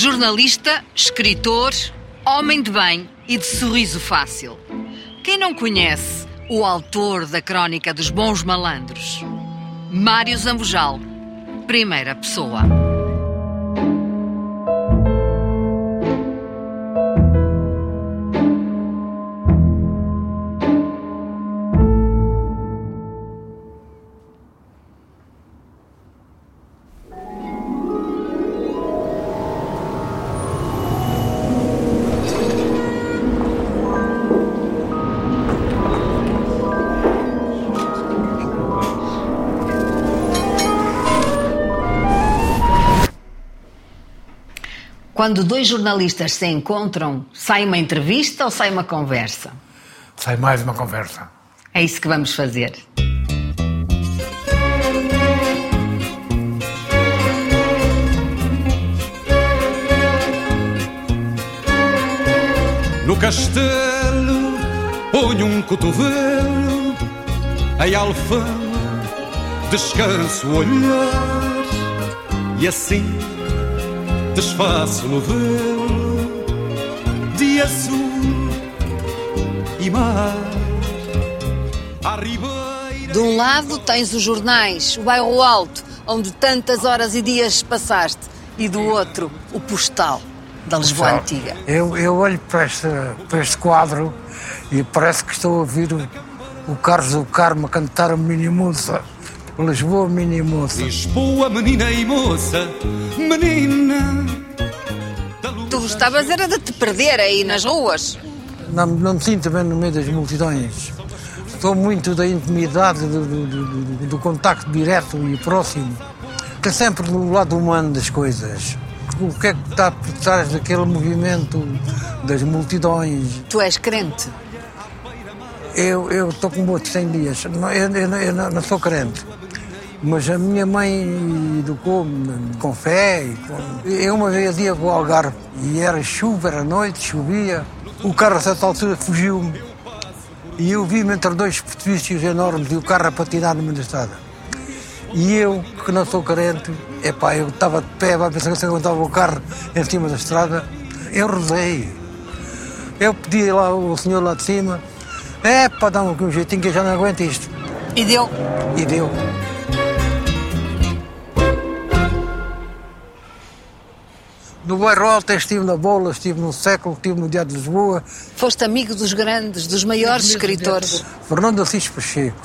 Jornalista, escritor, homem de bem e de sorriso fácil. Quem não conhece o autor da Crónica dos Bons Malandros? Mário Zambujal, primeira pessoa. Quando dois jornalistas se encontram, sai uma entrevista ou sai uma conversa? Sai mais uma conversa. É isso que vamos fazer. No castelo ponho um cotovelo Em alfama descanso o olhar E assim desfaço no velo De azul e mar À ribeira De um lado tens os jornais, o bairro alto, onde tantas horas e dias passaste, e do outro, o postal da Lisboa Antiga. Eu, eu olho para este, para este quadro e parece que estou a ouvir o, o Carlos do Carmo cantar a Mini Moça. Lisboa Mini Moça. Lisboa, menina e moça Menina Tu gostavas era de te perder aí nas ruas. Não, não me sinto bem no meio das multidões. Estou muito da intimidade, do, do, do- do contacto direto e próximo. Que é sempre do lado humano das coisas. O que é que está por trás daquele movimento das multidões? Tu és crente. Eu eu estou com outros 100 dias. Não, Eu, eu, eu não, não sou crente. Mas a minha mãe educou-me com fé. Com... Eu uma vez ia para o Algarve e era chuva, era noite, chovia. O carro a certa altura fugiu-me. E eu vi-me entre dois precipícios enormes e o carro a patinar no meio da estrada. E eu, que não sou crente, epá, eu estava de pé, vai pensar que se aguentava o carro em cima da estrada. Eu rodei. Eu pedi lá ao senhor lá de cima, é para dar um jeitinho que eu já não aguento isto. E deu. E deu. No bairro Alto estive na Bola, estive no Século, estive no Diário de Lisboa. Foste amigo dos grandes, dos maiores escritores. Fernando Assis Pacheco,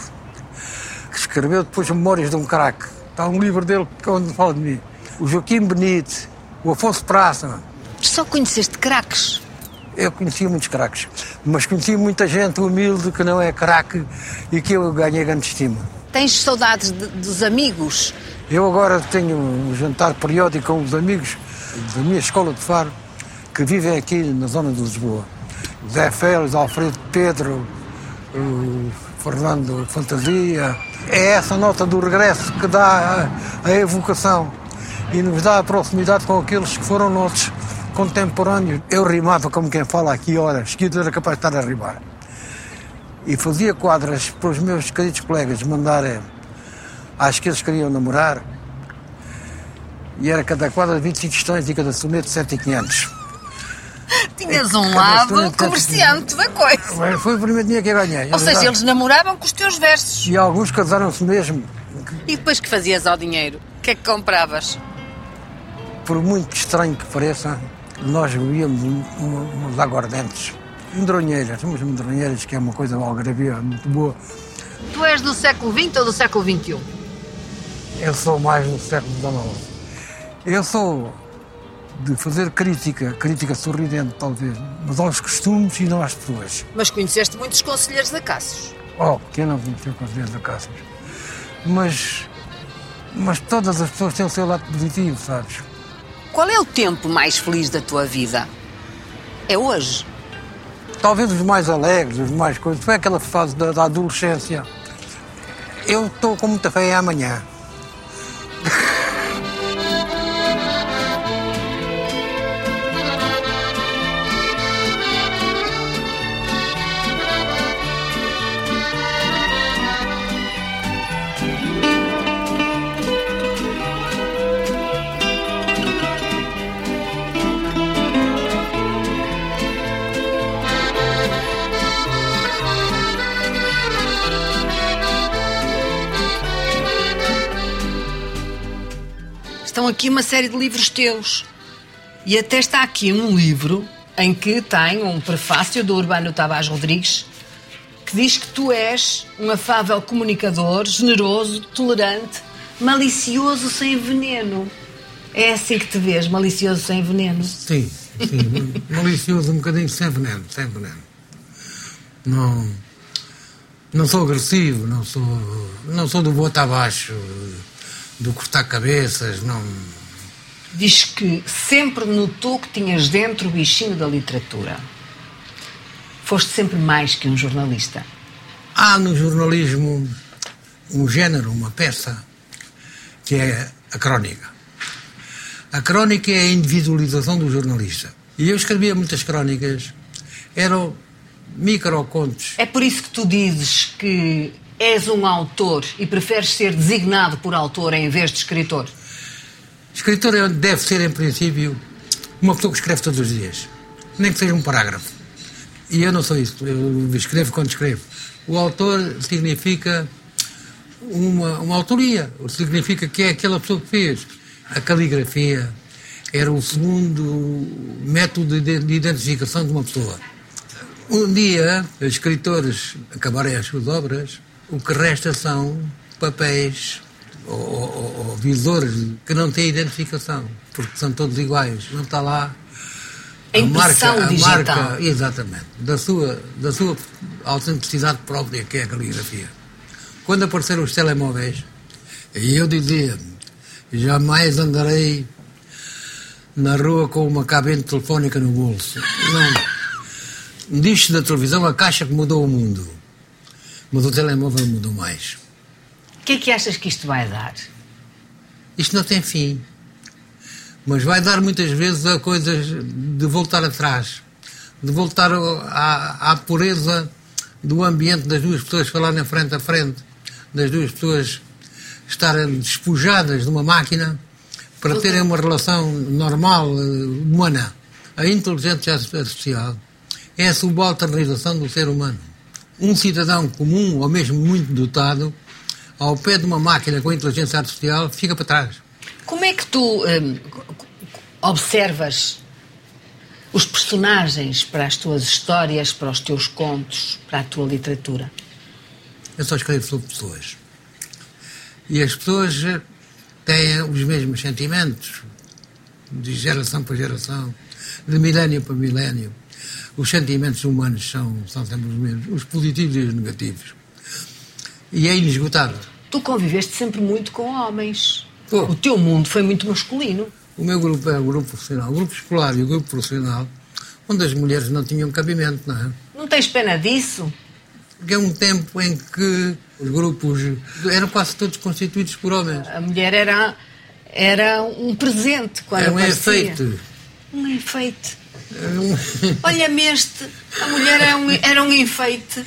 que escreveu depois Memórias de um Craque. Está um livro dele que onde fala de mim. O Joaquim Benite, o Afonso Praça. Só conheceste craques. Eu conhecia muitos craques, mas conhecia muita gente humilde que não é craque e que eu ganhei grande estima. Tens saudades de- dos amigos. Eu agora tenho um jantar periódico com os amigos da minha escola de Faro que vivem aqui na zona de Lisboa. Zé Félix, Alfredo Pedro, Fernando Fantasia. É essa nota do regresso que dá a, evocação e nos dá a proximidade com aqueles que foram nossos contemporâneos. Eu rimava como quem fala aqui horas, que eu era capaz de estar a rimar. E fazia quadras para os meus queridos colegas mandarem às que eles queriam namorar. E era cada quadra de 25 questões e cada soneto 7,500. Tinhas um Cada lado comerciante da coisa. Foi o primeiro dinheiro que eu ganhei. é Ou seja, eles namoravam com os teus versos. E alguns casaram-se mesmo, E depois que fazias ao dinheiro? O que é que compravas? por muito estranho que pareça, nós bebíamos um- um- umas aguardentes. Medronheiras, umas medronheiras, que é uma coisa algarabia muito boa. Tu és do século XX ou do século um? XXI? Eu sou mais do século XIX. Eu sou de fazer crítica, crítica sorridente talvez, mas aos costumes e não às pessoas. Mas conheceste muitos conselheiros da Cassos. Oh, que eu não conhecia com certeza Cássio. Mas, mas todas as pessoas têm o seu lado positivo, sabes? Qual é o tempo mais feliz da tua vida? É hoje. Talvez os mais alegres, os mais coisas. Foi aquela fase da, da adolescência. Eu estou com muita fé em amanhã. Estão aqui uma série de livros teus. E até está aqui um livro em que tem um prefácio do Urbano Tavares Rodrigues que diz que tu és um afável comunicador, generoso, tolerante, malicioso sem veneno. É assim que te vês, malicioso sem veneno? Sim, sim. malicioso um bocadinho sem veneno, sem veneno. Não, não sou agressivo, não sou, não sou do bota abaixo, do cortar cabeças, não diz que sempre notou que tinhas dentro o bichinho da literatura. Foste sempre mais que um jornalista. Há no jornalismo um género, uma peça, que é a crónica. A crónica é a individualização do jornalista. E eu escrevia muitas crónicas, eram microcontos. É por isso que tu dizes que és um autor e preferes ser designado por autor em vez de escritor? Escritor é deve ser, em princípio, uma pessoa que escreve todos os dias, nem que seja um parágrafo. E eu não sou isso, eu escrevo quando escrevo. O autor significa uma, uma autoria, significa que é aquela pessoa que fez. A caligrafia era o segundo método de identificação de uma pessoa. Um dia, os escritores acabarem as suas obras, o que resta são papéis ou, ou, ou visores que não têm identificação, porque são todos iguais. Não está lá a, a marca, a marca, exatamente, da sua, da sua autenticidade própria, que é a caligrafia. Quando apareceram os telemóveis, eu dizia, jamais andarei na rua com uma cabine telefónica no bolso. Não. Diz-se da televisão a caixa que mudou o mundo, mas o telemóvel mudou mais. O que é que achas que isto vai dar? Isto não tem fim. Mas vai dar muitas vezes a coisas de voltar atrás, de voltar à, à pureza do ambiente das duas pessoas falarem frente a frente, das duas pessoas estarem despojadas de uma máquina para terem uma relação normal, eh, humana. A inteligência artificial é a subalternização do ser humano. Um cidadão comum, ou mesmo muito dotado, ao pé de uma máquina com inteligência artificial, fica para trás. Como é que tu hum, observas os personagens para as tuas histórias, para os teus contos, para a tua literatura? Eu só escrevo sobre pessoas. E as pessoas têm os mesmos sentimentos, de geração para geração, de milénio para milénio. Os sentimentos humanos são, são sempre os mesmos, os positivos e os negativos e é inesgotável. Tu conviveste sempre muito com homens. Pô. O teu mundo foi muito masculino. O meu grupo é o grupo profissional, o grupo escolar e o grupo profissional, onde as mulheres não tinham cabimento, não é? Não tens pena disso? Porque é um tempo em que os grupos eram quase todos constituídos por homens. A mulher era, era um presente quando Era um aparecia. efeito. Um enfeite. Olha-me este, a mulher era um, era um enfeite.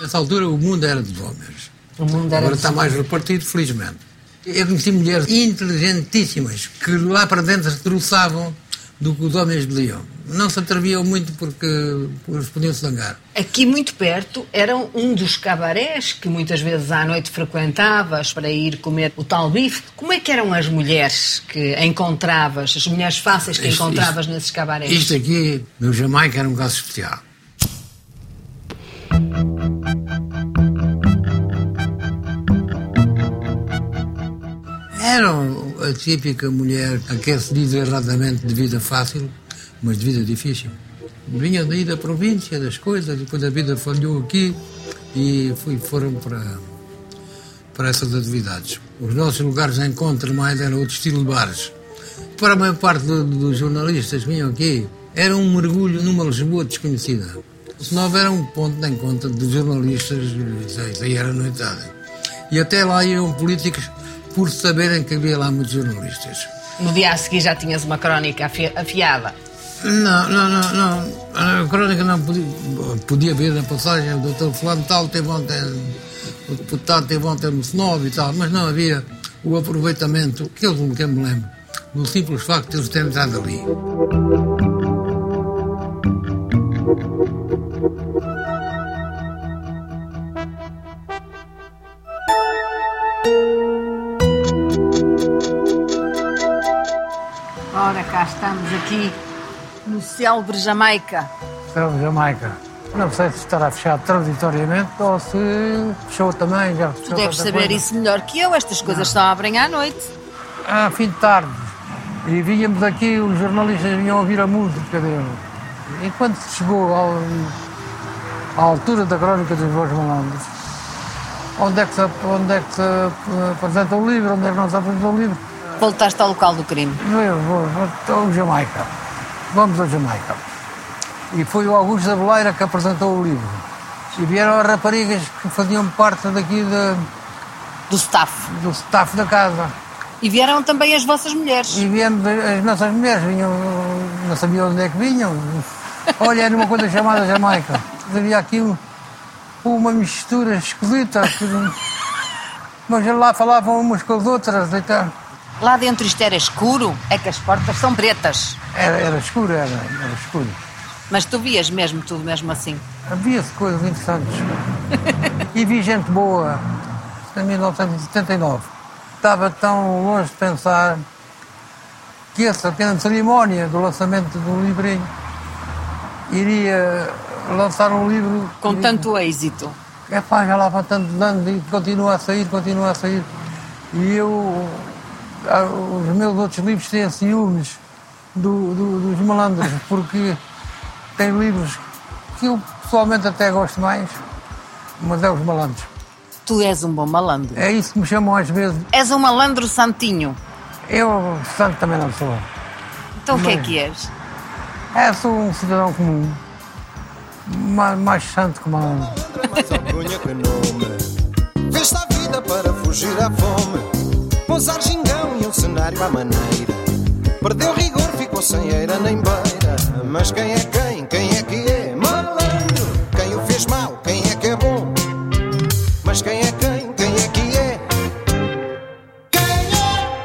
Nessa altura o mundo era dos homens. O mundo era Agora está mais repartido, felizmente. Eu conheci mulheres inteligentíssimas que lá para dentro se troçavam do que os homens diziam. Não se atreviam muito porque, porque podiam se zangar. Aqui muito perto era um dos cabarés que muitas vezes à noite frequentavas para ir comer o tal bife. Como é que eram as mulheres que encontravas, as mulheres fáceis que isto, encontravas isto, nesses cabarés? Isto aqui, no Jamaica, era um caso especial. Era a típica mulher a que se diz erradamente de vida fácil, mas de vida difícil. Vinha daí da província, das coisas, depois a vida falhou aqui e fui, foram para, para essas atividades. Os nossos lugares de encontro mais eram outro estilo de bares. Para a maior parte do, dos jornalistas que vinham aqui, era um mergulho numa Lisboa desconhecida. Se não houver um ponto de encontro de jornalistas, aí era noitada. E até lá iam políticos por saberem que havia lá muitos jornalistas. No dia a seguir já tinhas uma crónica afiada? Não, não, não, não. A crónica não podia, podia ver na passagem, o doutor fulano tal teve ontem, o deputado teve ontem no Senov e tal, mas não havia o aproveitamento, que eu, eu me lembro, do simples facto de eles terem entrado ali. Ora, cá estamos aqui no célebre Jamaica. Célebre Jamaica. Não sei se estará fechado transitoriamente ou se fechou também. Já fechou Tu deves saber coisa. isso melhor que eu. Estas coisas só abrem à noite. Ah, fim de tarde. E víamos aqui, os jornalistas vinham ouvir a música dele. E quando chegou ao, à altura da crónica dos Voos Malandros, onde é, que se, onde é que se apresenta o livro? Onde é que não se apresenta o livro? Voltaste ao local do crime? Eu vou, vou ao Jamaica. Vamos ao Jamaica. E foi o Augusto da Boleira que apresentou o livro. E vieram as raparigas que faziam parte daqui de, do staff. Do staff da casa. E vieram também as vossas mulheres. E vieram as nossas mulheres, vinham, não sabiam onde é que vinham. Olha, era uma coisa chamada Jamaica. Havia aqui uma mistura esquisita. Que, mas lá falavam umas com as outras. Então. Lá dentro isto era escuro? É que as portas são pretas. Era, era escuro, era, era escuro. Mas tu vias mesmo tudo mesmo assim? Havia-se coisas interessantes. e vi gente boa em 1979. Estava tão longe de pensar que essa pequena cerimónia do lançamento do livrinho iria lançar um livro. Com tanto êxito. É pá, já lá para tanto dano e continua a sair, continua a sair. E eu, os meus outros livros têm ciúmes do, do, dos malandros, porque tem livros que eu pessoalmente até gosto mais, mas é os malandros. Tu és um bom malandro. É isso que me chamam às vezes. És um malandro santinho. Eu, santo também não sou. Então o que é que és? É, sou um cidadão comum. Mais, mais santo que malandro. mais orgulho que nome. Fez a vida para fugir à fome. Pousar gingão e um cenário à maneira. Perdeu rigor, ficou sem eira nem beira. Mas quem é quem? Quem é que é? Malandro! Quem o fez mal? Quem é que é bom? Mas quem é quem? Quem é que é? Quem é?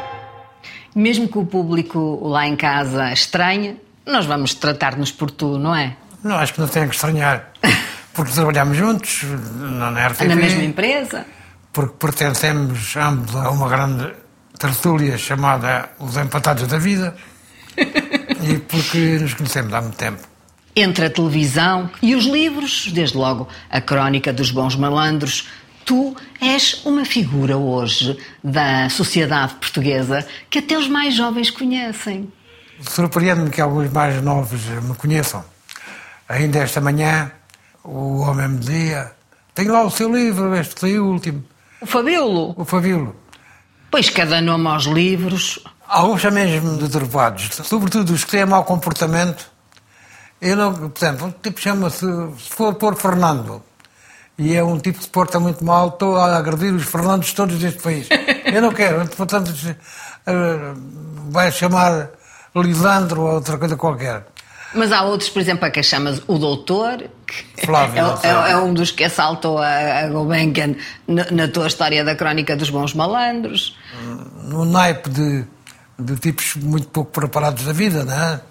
Mesmo que o público lá em casa estranhe, nós vamos tratar-nos por tu, não é? Não, acho que não tem que estranhar. Porque trabalhamos juntos na RTV. Na mesma empresa. Porque pertencemos ambos a uma grande tertúlia chamada Os Empatados da Vida. e porque nos conhecemos há muito tempo. Entre a televisão e os livros, desde logo a Crónica dos Bons Malandros, tu és uma figura hoje da sociedade portuguesa que até os mais jovens conhecem. Surpreende-me que alguns mais novos me conheçam. Ainda esta manhã, o homem me dizia: Tenho lá o seu livro, este foi o último. O Fabíolo? O Fabíolo. Pois cada nome aos livros. Alguns são mesmo deturpados, sobretudo os que têm mau comportamento. Eu não, por exemplo, um tipo chama-se, se for pôr Fernando, e é um tipo que se porta muito mal, estou a agredir os Fernandos todos deste país. Eu não quero, portanto, eh, vai chamar Lisandro ou outra coisa qualquer. Mas há outros, por exemplo, a que chamas o doutor, que Flávio, é, é, é, um dos que assaltou a, a Gulbenkian na, na, tua história da crónica dos bons malandros. No naipe de, de tipos muito pouco preparados da vida, não é?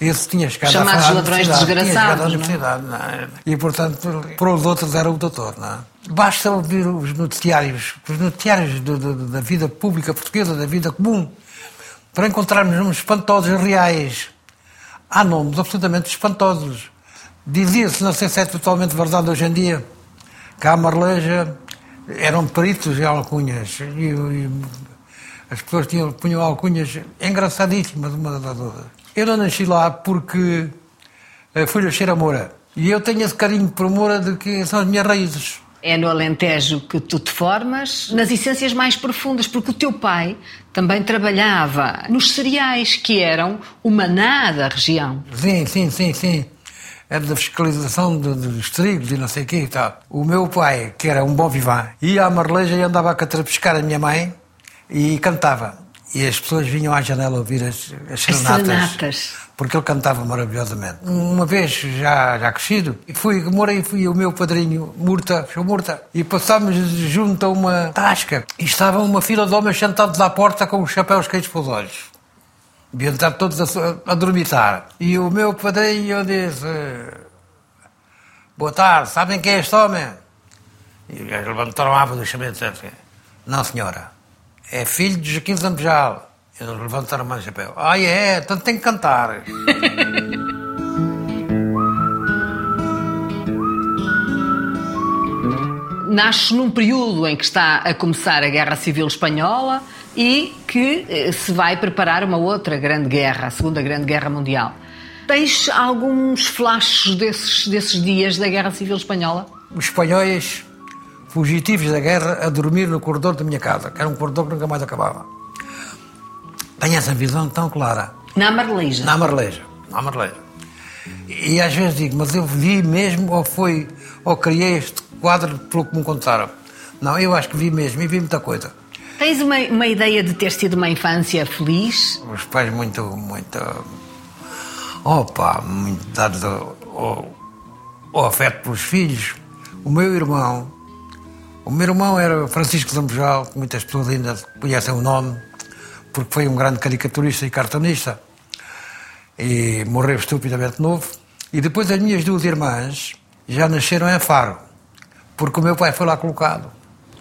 Esse tinha chegado Chamados à ladrões desgraçados. à universidade, não é? E, portanto, para os outros era o doutor, não é? Basta ouvir os noticiários, os noticiários do, do, da vida pública portuguesa, da vida comum, para encontrarmos uns espantosos reais há nomes absolutamente espantosos. Dizia-se, não sei se é totalmente verdade hoje em dia, que a Marleja eram peritos em alcunhas. E, e as pessoas tinham, punham alcunhas engraçadíssimas uma das outras. Eu não nasci lá porque fui nascer a Moura. E eu tenho esse carinho por Moura de que são as minhas raízes. É no Alentejo que tu te formas, nas essências mais profundas, porque o teu pai também trabalhava nos cereais, que eram o maná da região. Sim, sim, sim, sim. Era da fiscalização dos trigos e não sei o quê e tal. O meu pai, que era um bom vivant, ia à marleja e andava a catrapescar a minha mãe e cantava. E as pessoas vinham à janela ouvir as, as serenatas. As serenatas porque ele cantava maravilhosamente. Uma vez, já, já crescido, fui, morei, fui o meu padrinho, Murta, foi Murta, e passámos junto a uma tasca, e estava uma fila de homens sentados à porta com os chapéus quentes para os olhos. Deviam estar todos a, a dormitar. E o meu padrinho disse, boa tarde, sabem quem é este homem? E levantaram a aba do chamento disseram, não senhora, é filho de Joaquim Zambejal, Eles levantaram mais o chapéu. Ah, é? Então tem que cantar. Nasce num período em que está a começar a Guerra Civil Espanhola e que eh, se vai preparar uma outra grande guerra, a Segunda Grande Guerra Mundial. Tens alguns flashes desses, desses dias da Guerra Civil Espanhola? Os espanhóis, fugitivos da guerra, a dormir no corredor da minha casa, que era um corredor que nunca mais acabava. Tenho essa visão tão clara. Na Marleja. Na Marleja. Na Marleja. E às vezes digo, mas eu vi mesmo ou foi, ou criei este quadro pelo que me contaram? Não, eu acho que vi mesmo e vi muita coisa. Tens uma, uma ideia de ter tido uma infância feliz? Os pais muito, muito. Opa, muito dados ao, ao, ao afeto pelos filhos. O meu irmão, o meu irmão era Francisco Zambojal, que muitas pessoas ainda conhecem o nome, porque foi um grande caricaturista e cartunista e morreu estupidamente novo. E depois as minhas duas irmãs já nasceram em Faro, porque o meu pai foi lá colocado.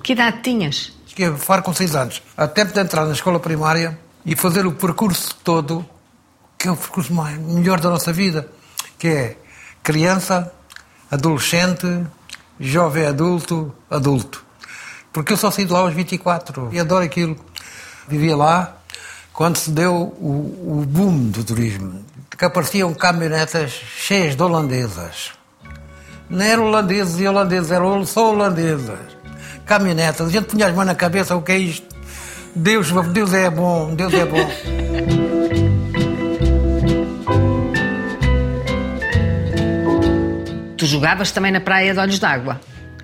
Que idade tinhas? Cheguei a Faro com seis anos, a tempo de entrar na escola primária e fazer o percurso todo, que é o percurso mais, melhor da nossa vida, que é criança, adolescente, jovem adulto, adulto. Porque eu só saí de lá aos 24 e adoro aquilo. Vivia lá quando se deu o, o boom do turismo, que apareciam caminhonetas cheias de holandesas. Não eram holandeses e holandeses, eram só holandesas. Caminhonetas, a gente punha as mãos na cabeça, o que é isto? Deus, Deus é bom, Deus é bom. jogavas também na praia de Olhos d'Água.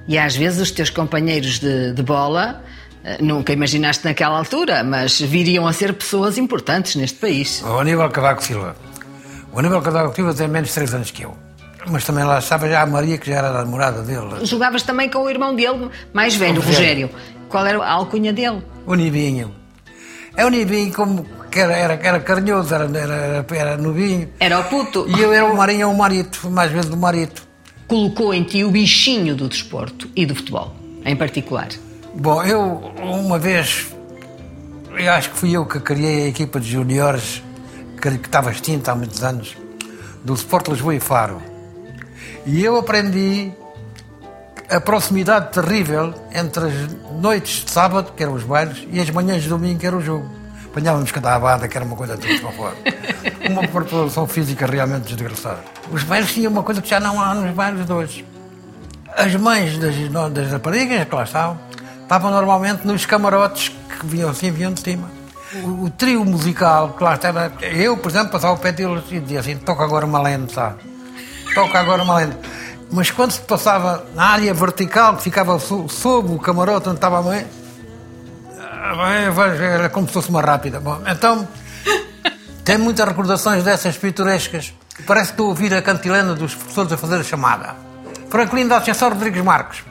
E às vezes os teus companheiros de, de bola, eh, nunca imaginaste naquela altura, mas viriam a ser pessoas importantes neste país. O Aníbal Cavaco Silva. O Aníbal Cavaco Silva tem menos de 3 anos que eu. Mas também lá estava já a Maria, que já era a namorada dele. Jogavas também com o irmão dele, mais velho, o Rogério. Rogério. Qual era a alcunha dele? O Nibinho. É o Nibinho como que era, era, era carinhoso, era, era, era novinho. Era o puto. E eu era o Marinho, o marito, mais vezes o marito. Colocou em ti o bichinho do desporto e do futebol, em particular. Bom, eu uma vez, eu acho que fui eu que criei a equipa de juniores, que, que estava extinta há muitos anos, do Sport Lisboa e Faro. E eu aprendi a proximidade terrível entre as noites de sábado, que eram os bailes, e as manhãs de domingo, que era o jogo. Apanhávamos cada abada, que era uma coisa para fora. Uma preparação física realmente desgraçada. Os bailes tinham uma coisa que já não há nos bailes de hoje. As mães das, das raparigas que lá estavam, estavam normalmente nos camarotes que vinham assim, vinham de cima. O, o trio musical que lá estava, eu, por exemplo, passava o pé deles e dizia assim: toca agora uma lente, sabe? Toca agora uma lente. Mas quando se passava na área vertical, que ficava so, sob o camarote onde estava a mãe, era como se fosse uma rápida. Bom, então, tem muitas recordações dessas pitorescas. Parece que estou a ouvir a cantilena dos professores a fazer a chamada. Franklin da Ascensão Rodrigues Marques.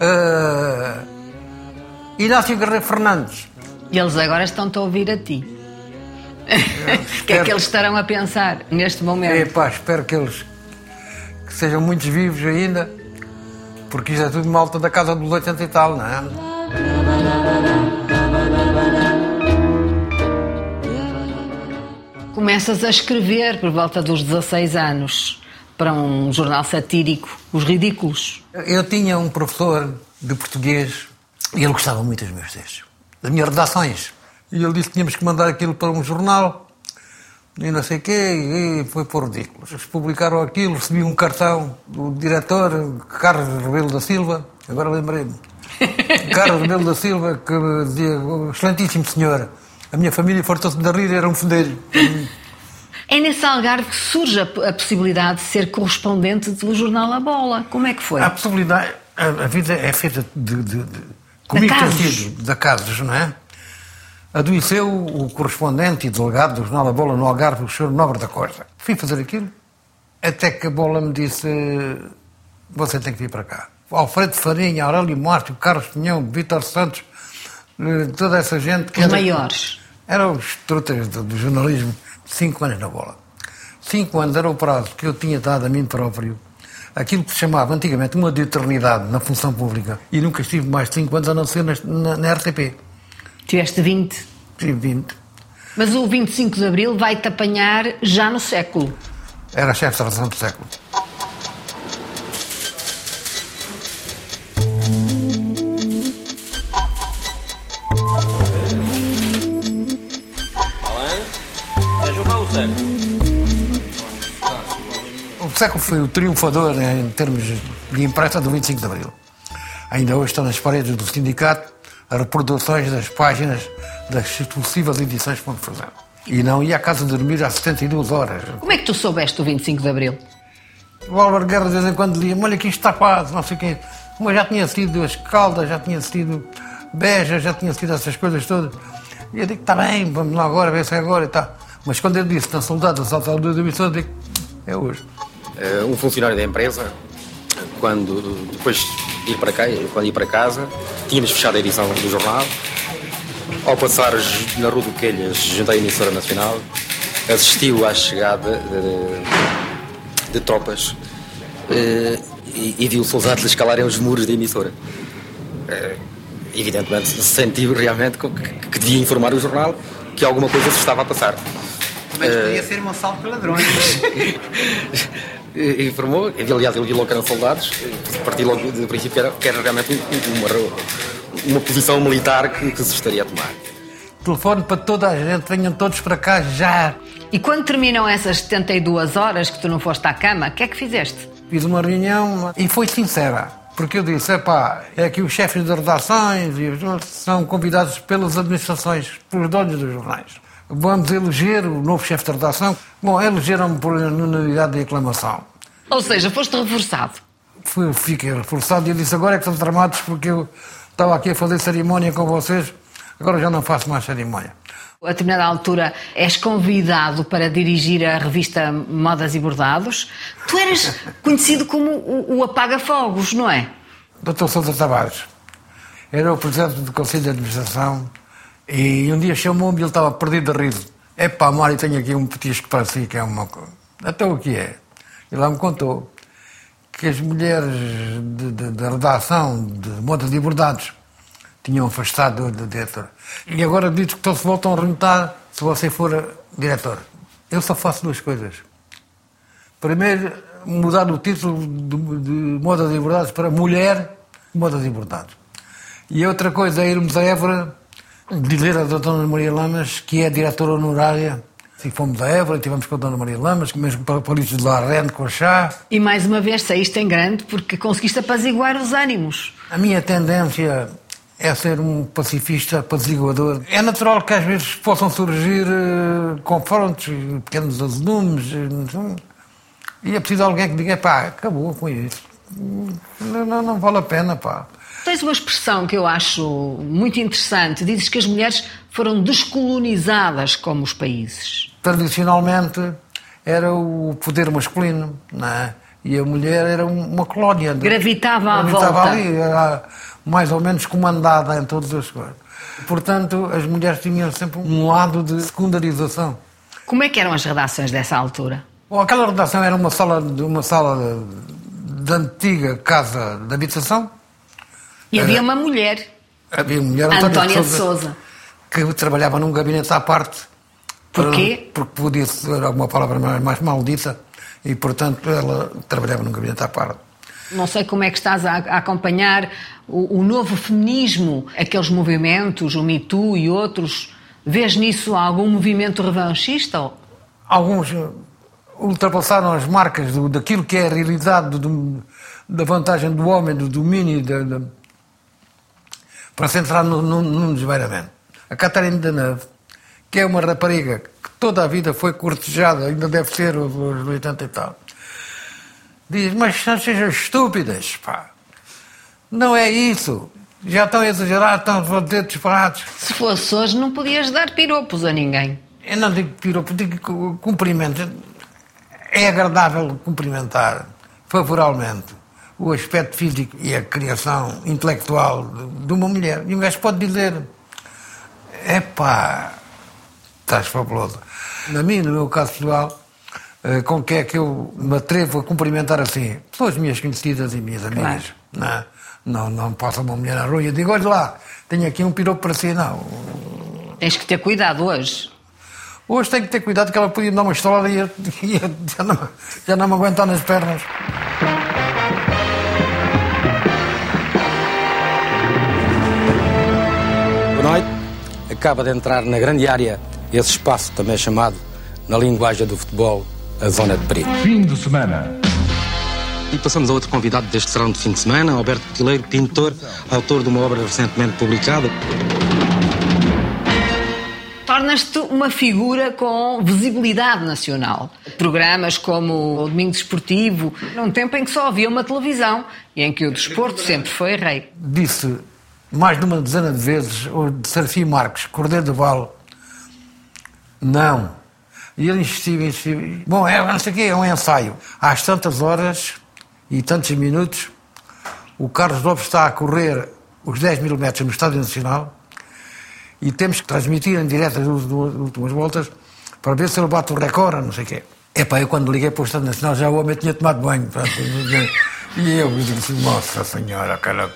Uh, Inácio Guerreiro Fernandes. E eles agora estão-te a ouvir a ti. O que é que eles estarão a pensar neste momento? Epá, espero que eles que sejam muitos vivos ainda, porque isto é tudo malta da casa dos 80 e tal, não é? Começas a escrever por volta dos 16 anos para um jornal satírico, Os Ridículos. Eu tinha um professor de português e ele gostava muito dos meus textos, das minhas redações. E ele disse que tínhamos que mandar aquilo para um jornal e não sei o quê, e foi por ridículos. Eles publicaram aquilo, recebi um cartão do diretor, Carlos Rebelo da Silva, agora lembrei-me. Carlos Rebelo da Silva, que dizia, excelentíssimo senhor, a minha família fartou-se de rir, era um fedelho. É nesse Algarve que surge a, possibilidade de ser correspondente do jornal A Bola. Como é que foi? A possibilidade, a, a vida é feita de, de, de comigo tem sido, de acasos, não é? Adoeceu o correspondente e delegado do jornal A Bola no Algarve, o Sr. Nobre da Costa. Fui fazer aquilo, até que a Bola me disse, você tem que vir para cá. Alfredo Farinha, Aurélio Márcio, Carlos Pinhão, Vítor Santos, toda essa gente... Que os era, maiores. Eram os trutas do, do jornalismo, cinco anos na bola. Cinco anos era o prazo que eu tinha dado a mim próprio, aquilo que se chamava antigamente uma de eternidade na função pública, e nunca estive mais de cinco anos a não ser na, na, na RTP. Tiveste 20? Tive 20. Mas o 25 de Abril vai-te apanhar já no século. Era chefe da redação do século. Século foi o triunfador em termos de imprensa do 25 de Abril. Ainda hoje estão nas paredes do sindicato as reproduções das páginas das sucessivas edições que fazendo. E não ia à casa dormir às 72 horas. Como é que tu soubeste o 25 de Abril? O Álvaro Guerra de vez em quando dizia olha que isto está quase, não sei o quê. Como eu já tinha sido as caldas, já tinha sido beja, já tinha sido essas coisas todas. E eu digo, está bem, vamos lá agora, ver se é agora e tal. Mas quando ele disse, na soldado, assaltado da emissão, eu digo, é hoje. Uh, um funcionário da empresa, quando depois de ir para cá, quando ir para casa, tínhamos fechado a edição do jornal. Ao passar na Rua do Quelhas, junto à emissora nacional, assistiu à chegada de, de tropas uh, e, e, viu soldados escalarem os muros da emissora. Uh, evidentemente, sentiu realmente que, que, devia informar o jornal que alguma coisa se estava a passar. Mas podia ser um assalto de ladrões. informou, aliás, ele viu logo que eram soldados, partiu logo do princípio que era, que era realmente uma, uma posição militar que, que se estaria a tomar. Telefone para toda a gente, venham todos para cá já. E quando terminam essas 72 horas que tu não foste à cama, o que é que fizeste? Fiz uma reunião e foi sincera. Porque eu disse, epá, é que os chefes de redações e são convidados pelas administrações, pelos donos dos jornais. Vamos eleger o novo chefe de redação. Bom, elegeram-me por unanimidade de aclamação. Ou seja, foste reforçado. Fui, fiquei reforçado e eu disse, agora é que estão tramados porque eu estava aqui a fazer cerimónia com vocês, agora já não faço mais cerimónia. A determinada altura és convidado para dirigir a revista Modas e Bordados. Tu eras conhecido como o, o apaga-fogos, não é? Dr. Sousa Tavares. Era o presidente do Conselho de Administração e um dia chamou-me e ele estava perdido de riso. É pá, Mário, tenho aqui um petisco para si, que é uma coisa. Até o que é? E lá me contou que as mulheres da redação de modas e bordados tinham afastado do diretor. E agora diz que todos voltam a renotar se você for diretor. Eu só faço duas coisas. Primeiro, mudar o título de, de modas e bordados para mulher modas e bordados. E outra coisa é irmos a Évora dizer à Dona Maria Lamas, que é diretora honorária. Sim, fomos a Évora, estivemos com a Dona Maria Lamas, mesmo para o Polício de Larrende, com a chá. E mais uma vez saíste em grande porque conseguiste apaziguar os ânimos. A minha tendência é ser um pacifista apaziguador. É natural que às vezes possam surgir uh, confrontos, pequenos azedumes, uh, e é preciso alguém que diga, pá, acabou com isso. Não, não, não vale a pena, pá. Tens uma expressão que eu acho muito interessante. Dizes que as mulheres foram descolonizadas como os países. Tradicionalmente era o poder masculino, não é? E a mulher era uma colónia. Gravitava à Gravitava volta. ali, era mais ou menos comandada em todas as coisas. Portanto, as mulheres tinham sempre um lado de secundarização. Como é que eram as redações dessa altura? Bom, aquela redação era uma sala de uma sala de antiga casa de habitação e havia uma mulher. Havia uma mulher, Antónia de Souza. Que trabalhava num gabinete à parte. Porquê? Porque podia ser alguma palavra mais, mais maldita e, portanto, ela trabalhava num gabinete à parte. Não sei como é que estás a, acompanhar o, o, novo feminismo, aqueles movimentos, o Me Too e outros. Vês nisso algum movimento revanchista? Alguns ultrapassaram as marcas do, daquilo que é a realidade do, da vantagem do homem, do domínio, da, para se entrar no, no, no desveiramento. A Catarina da Neve, que é uma rapariga que toda a vida foi cortejada, ainda deve ser os 80 e tal, diz, mas não sejam estúpidas, pá. Não é isso. Já estão a exagerar, estão a dizer disparados. Se fosse hoje, não podias dar piropos a ninguém. Eu não digo piropo, digo cumprimento. É agradável cumprimentar, favoravelmente o aspecto físico e a criação intelectual de uma mulher. E um gajo pode dizer: epá, estás fabuloso. Na mim, no meu caso pessoal, eh, com que é que eu me atrevo a cumprimentar assim? Pessoas minhas conhecidas e minhas amigas. Claro. Não, não, não passa uma mulher na rua e digo: olha lá, tenho aqui um piropo para si. Não. Tens que ter cuidado hoje. Hoje tenho que ter cuidado que ela podia me dar uma estrada e já, não, já não me aguentar nas pernas. Acaba de entrar na grande área esse espaço também chamado, na linguagem do futebol, a zona de perigo. Fim de semana. E passamos a outro convidado deste serão de fim de semana, Alberto Cotileiro, pintor, autor de uma obra recentemente publicada. Tornas-te uma figura com visibilidade nacional. Programas como o Domingo Desportivo, num tempo em que só havia uma televisão e em que o desporto sempre foi rei. Disse mais de uma dezena de vezes o de Serafim Marques, Cordeiro do Vale, não. E ele insistiu, insistiu. Bom, é, não sei o quê, é um ensaio. Às tantas horas e tantos minutos, o Carlos Lopes está a correr os 10 mil metros no Estádio Nacional e temos que transmitir em direto as últimas voltas para ver se ele bate o recorde, não sei o quê. Epá, eu quando liguei para o Estado Nacional já o homem tinha tomado banho. E eu digo assim, nossa senhora, caramba.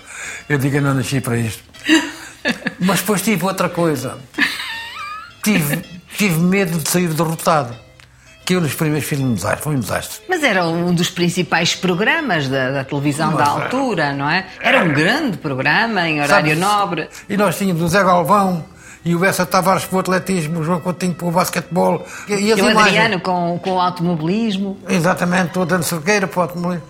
Eu digo, eu não nasci para isto. Mas depois tive outra coisa. Tive, tive medo de sair derrotado. Que eu nos primeiros fiz um desastre, foi um desastre. Mas era um dos principais programas da, da televisão da era. altura, não é? Era um grande programa em horário Sabe, nobre. E nós tínhamos o Zé Galvão e o Bessa Tavares para o atletismo, o João Coutinho para o basquetebol. E, e E o imagens. Adriano com, com o automobilismo. Exatamente, o Dano Cerqueira para o automobilismo.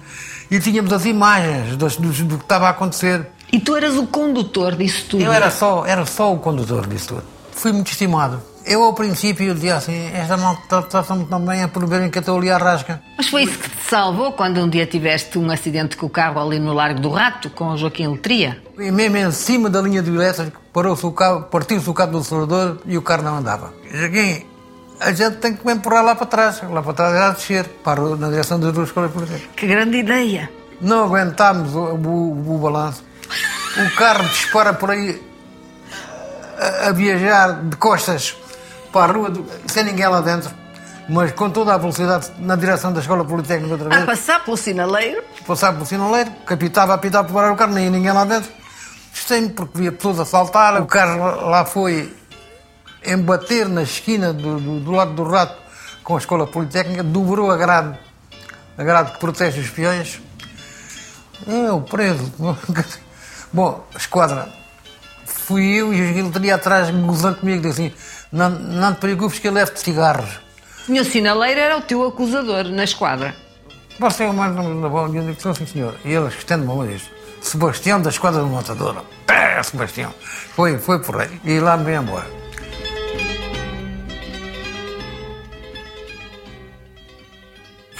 E tínhamos as imagens dos- dos- do, que estava a acontecer. E tu eras o condutor disso tudo. Eu era só, era só o condutor disso tudo. Fui muito estimado. Eu, ao princípio, dizia assim: esta malta está tão bem a por verem que eu estou ali à rasca. Mas foi isso que te salvou quando um dia tiveste um acidente com o carro ali no Largo do Rato, com o Joaquim Letria? E mesmo em cima da linha do elétrico, parou-se o carro, partiu-se o cabo do acelerador e o carro não andava. Joaquim, a gente tem que me empurrar lá para trás. Lá para trás era a descer, para, na direção das duas escolas políticas. Que grande ideia! Não aguentámos o, o, o balanço. O carro dispara por aí a, a viajar de costas para a rua, sem ninguém lá dentro, mas com toda a velocidade na direção da escola politécnica outra A vez. passar pelo sinaleiro, Passava pelo sinaleiro, capitava a apitar para parar o carro, nem ia ninguém lá dentro. Estranho porque via pessoas a saltar, o carro lá foi embater na esquina do, do- do lado do rato com a escola politécnica, dobrou a grade, a grade que protege os peões. Eu, preso. Bom, esquadra, fui eu e o Gil teria atrás gozando comigo, disse assim, não, não te preocupes que eu levo-te cigarros. o senhor sinaleiro era o teu acusador na esquadra. Você é mais na bola. E digo, sim, senhor. E ele estende uma mão diz, Sebastião da Esquadra do Montador. Pé, Sebastião. Foi, foi por aí. E lá me veio embora.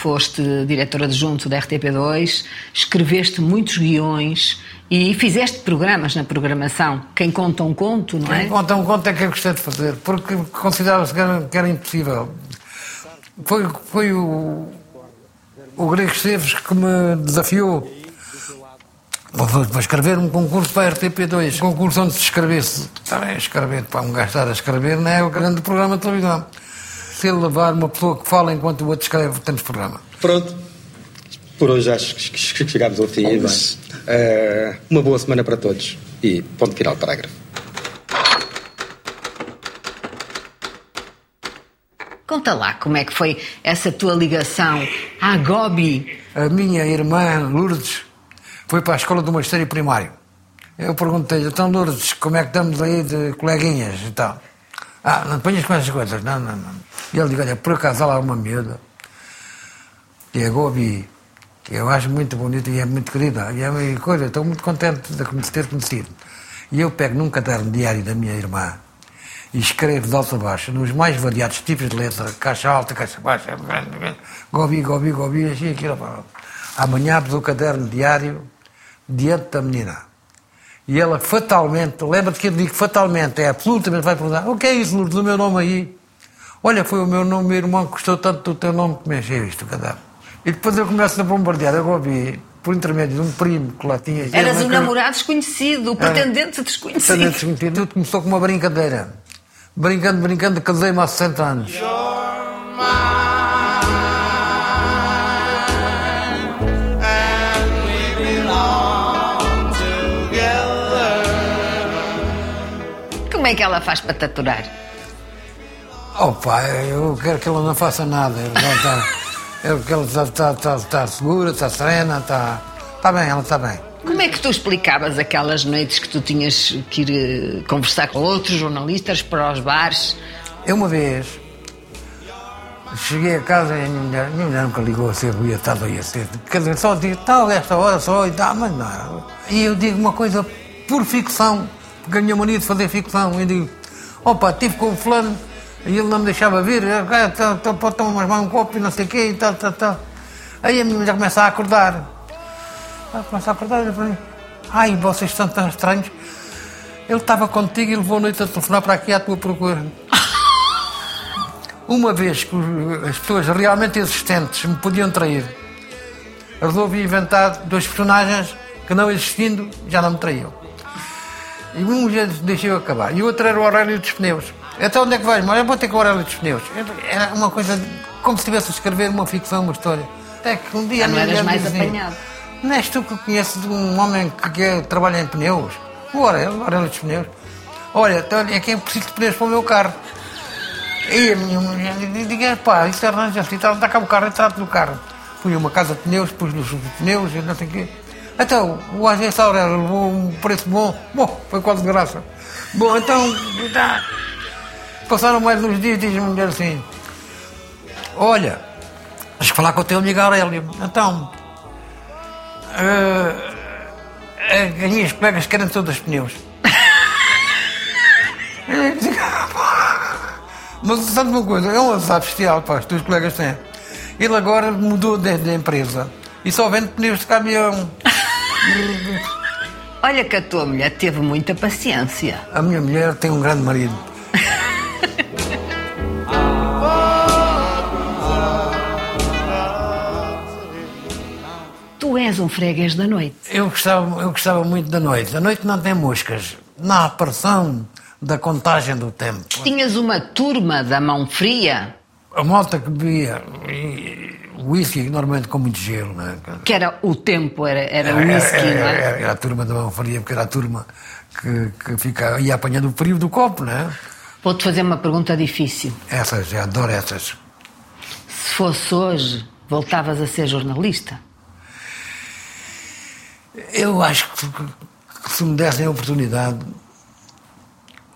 Foste diretora adjunto da RTP2, escreveste muitos guiões e fizeste programas na programação. Quem conta um conto, não é? Conta um conto é que eu gostei de fazer, porque considerava-se que era, impossível. Foi, foi o, o Grego Esteves que me desafiou para escrever um concurso para a RTP2. Um concurso onde se escrevesse. Escrever, para um gajo estar a escrever, não é o grande programa de televisão. Se ele levar uma pessoa que fala enquanto o outro escreve, temos programa. Pronto. Por hoje acho que chegámos ao fim. mas, eh, uma boa semana para todos. E ponto final, parágrafo. Conta lá como é que foi essa tua ligação à Gobi. A minha irmã Lourdes foi para a escola do magistério primário. Eu perguntei-lhe, então Lourdes, como é que estamos aí de coleguinhas e tal? Ah, não ponhas com essas coisas, não, não, não. E ele disse, olha, por acaso há lá uma miúda, e a Gobi, que eu acho muito bonita e é muito querida, e é uma coisa, estou muito contente de ter conhecido. E eu pego num caderno diário da minha irmã e escrevo de alto a baixo, nos mais variados tipos de letra, caixa alta, caixa baixa, gobi, gobi, gobi, assim, aquilo. Amanhã abro o caderno diário diante da menina. E ela fatalmente, lembra-te que eu digo fatalmente, é absolutamente, vai perguntar, o que é isso, Lourdes, o meu nome aí? Olha, foi o meu nome, meu irmão que gostou tanto do teu nome que me encheu isto, caderno. E depois eu começo a bombardear a Gobi, por intermédio de um primo que lá tinha. Eras Eu o nunca- namorado desconhecido, o pretendente desconhecido. Pretendente desconhecido. Tudo começou com uma brincadeira. Brincando, brincando, casei-me há 60 anos. Como é que ela faz para te aturar? Oh pá, eu quero que ela não faça nada. Eu quero que ela está, está, está segura, está serena, está, está bem, ela está bem. Como é que tu explicavas aquelas noites que tu tinhas que ir eh, conversar com outros jornalistas para os bares? Eu uma vez cheguei a casa e a minha mulher, minha mulher nunca ligou a ser ia tarde ou ia cedo. Quer dizer, só digo, tal, esta hora só e tal, mas não. E eu digo uma coisa por ficção, porque a minha mania de fazer ficção. Eu digo, opa, estive com o fulano e ele não me deixava vir, então pode tomar mais um copo e não sei o quê e tal, tal, tal. Aí a minha mulher começa a acordar. Começa a acordar e para mim, ai, vocês são tão estranhos. Ele estava contigo e levou a noite a telefonar para aqui à tua procura. Uma vez que as pessoas realmente existentes me podiam trair, resolvi inventar dois personagens que não existindo já não me traíam. E um já deixei acabar. E o outro era o Aurélio dos Pneus. Até onde é que vais? Mas eu vou ter com o Aurélio dos Pneus. Era uma coisa como se estivesse a escrever uma ficção, uma história. Até que um dia. Já não eras mais dizia, apanhado. Não és tu que conheces de um homem que, que trabalha em pneus? O Aurélio, o Aurélio dos Pneus. Olha, então, é que é preciso de pneus para o meu carro. E a minha mulher diga, pá, isso arranja-se, está cá o carro, trata do carro. Fui a uma casa de pneus, pus nos pneus e não sei o quê. Então, o agente Aurélio levou um preço bom, bom, foi quase de graça. Bom, então, tá. passaram mais uns dias, diz a mulher assim, olha, tens que falar com o teu amigo Aurélio. Então, uh, as minhas colegas querem todos os pneus. Mas sabe uma coisa, é um azar bestial, pá, os teus colegas têm. Ele agora mudou de, de empresa e só vende pneus de caminhão. Olha que a tua mulher teve muita paciência. A minha mulher tem um grande marido. tu és um freguês da noite. Eu gostava, eu gostava muito da noite. A noite não tem moscas. Na pressão da contagem do tempo. Tinhas uma turma da mão fria? A malta que bebia whisky, normalmente com muito gelo, né? Que era o tempo, era, era, era whisky, era, não é? Era, a turma da mão fria, porque era a turma que, que fica, ia apanhando o frio do copo, né? Vou-te fazer uma pergunta difícil. Essas, eu adoro essas. Se fosse hoje, voltavas a ser jornalista? Eu acho que, que se me dessem a oportunidade,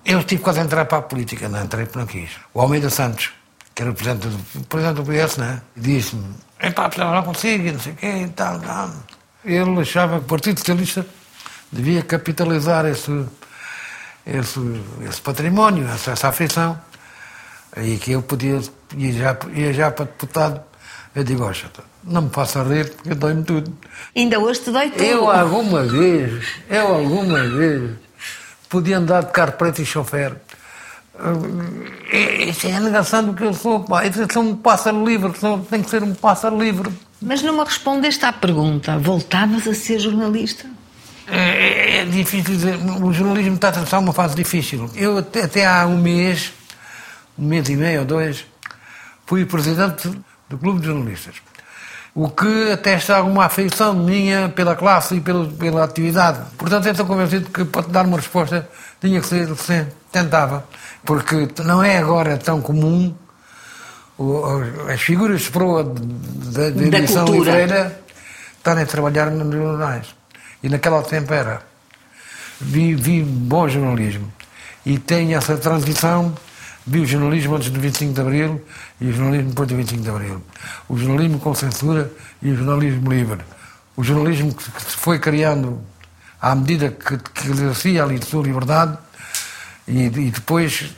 eu estive quase a entrar para a política, não entrei porque não quis. O Almeida Santos, que era o presidente do, presidente do PS, né? disse-me: epá, não consigo, não sei o quê e tal, tal. Ele achava que o Partido Socialista devia capitalizar esse, esse, esse património, essa, essa afeição, e que eu podia ir já, ir já para deputado. Eu digo, oxa, não me faça rir, porque dói-me tudo. Ainda hoje te dói tudo. Eu alguma vez, eu alguma vez podia andar de carro preto e chofer. Eh, isso é a negação do que eu sou, pá. Isso é um pássaro livre, tem que ser um pássaro livre. Mas não me respondeste à pergunta. Voltavas a ser jornalista? É, é difícil dizer. O jornalismo está a atravessar uma fase difícil. Eu, até, há um mês, um mês e meio ou dois, fui presidente do Clube de Jornalistas o que atesta alguma afeição minha pela classe e pela, pela atividade. Portanto, eu estou convencido que para te dar uma resposta tinha que ser, sim, tentava, porque não é agora tão comum as figuras de proa da, da edição livreira estarem a trabalhar nos jornais. E naquela tempo era. Vi, vi bom jornalismo. E tem essa transição Vi o jornalismo antes do 25 de Abril e o jornalismo depois do 25 de Abril. O jornalismo com censura e o jornalismo livre. O jornalismo que se foi criando à medida que, que exercia ali a sua liberdade e, e depois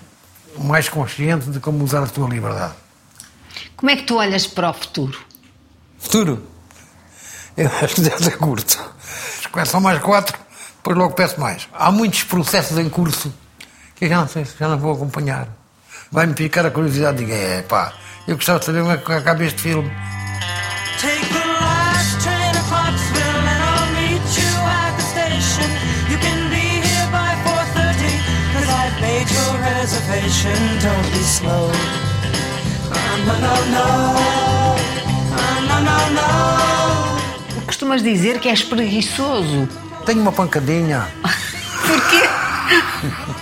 mais consciente de como usar a sua liberdade. Como é que tu olhas para o futuro? Futuro? Eu acho que deve ser curto. São mais quatro, depois logo peço mais. Há muitos processos em curso que eu já não sei, já não vou acompanhar vai-me ficar a curiosidade. Digo, é pá, eu gostava de saber como é que acaba este filme. Reservation. Don't be slow. Oh, no, no, no. Oh, no, no, no. Costumas dizer que és preguiçoso. Tenho uma pancadinha. Porquê?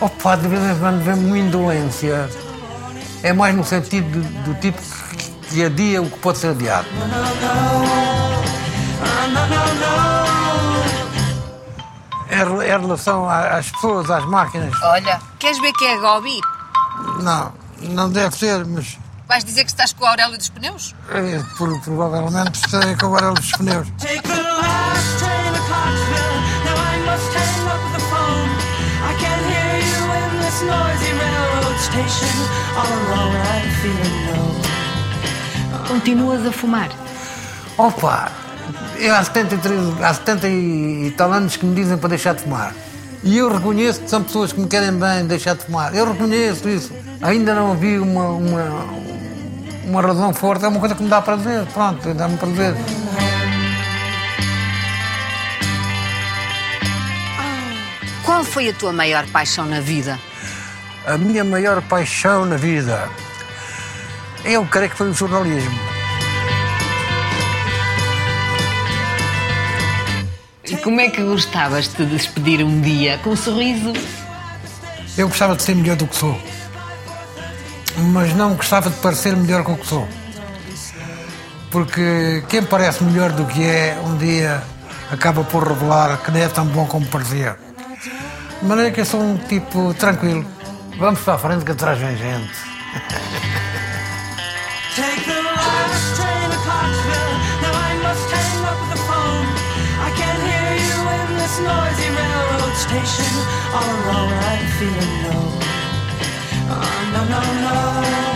Opa, de vez em quando vem-me uma indolência é mais no sentido do, do tipo que adia o que pode ser adiado. Em, em relação às pessoas, às máquinas, Olha, queres ver que é Gobi? não, não deve ser, mas Vais dizer que estás com o Aurélio dos Pneus? eh, por- provavelmente estarei com agora os pneus. Take the last train to Clarksville. Now I must hang up the phone. I can't hear you in this noisy railroad station. All alone, I'm feeling low. Continuas a fumar. Opa, eu há 73, há 70 e tal anos que me dizem para deixar de fumar. E eu reconheço que são pessoas que me querem bem deixar de fumar. Eu reconheço isso. Ainda não vi uma, uma, uma razão forte. É uma coisa que me dá prazer. Pronto, dá-me prazer. Qual foi a tua maior paixão na vida? A minha maior paixão na vida, eu creio que foi o jornalismo. E como é que gostavas de te despedir um dia? Com um sorriso? Eu gostava de ser melhor do que sou. Mas não gostava de parecer melhor do que sou. Porque quem parece melhor do que é, um dia acaba por revelar que não é tão bom como parecia. De maneira que eu sou um tipo tranquilo. Vamos para a frente que atrás vem gente. Station. All alone, I'm feeling low. Oh, no, no, no.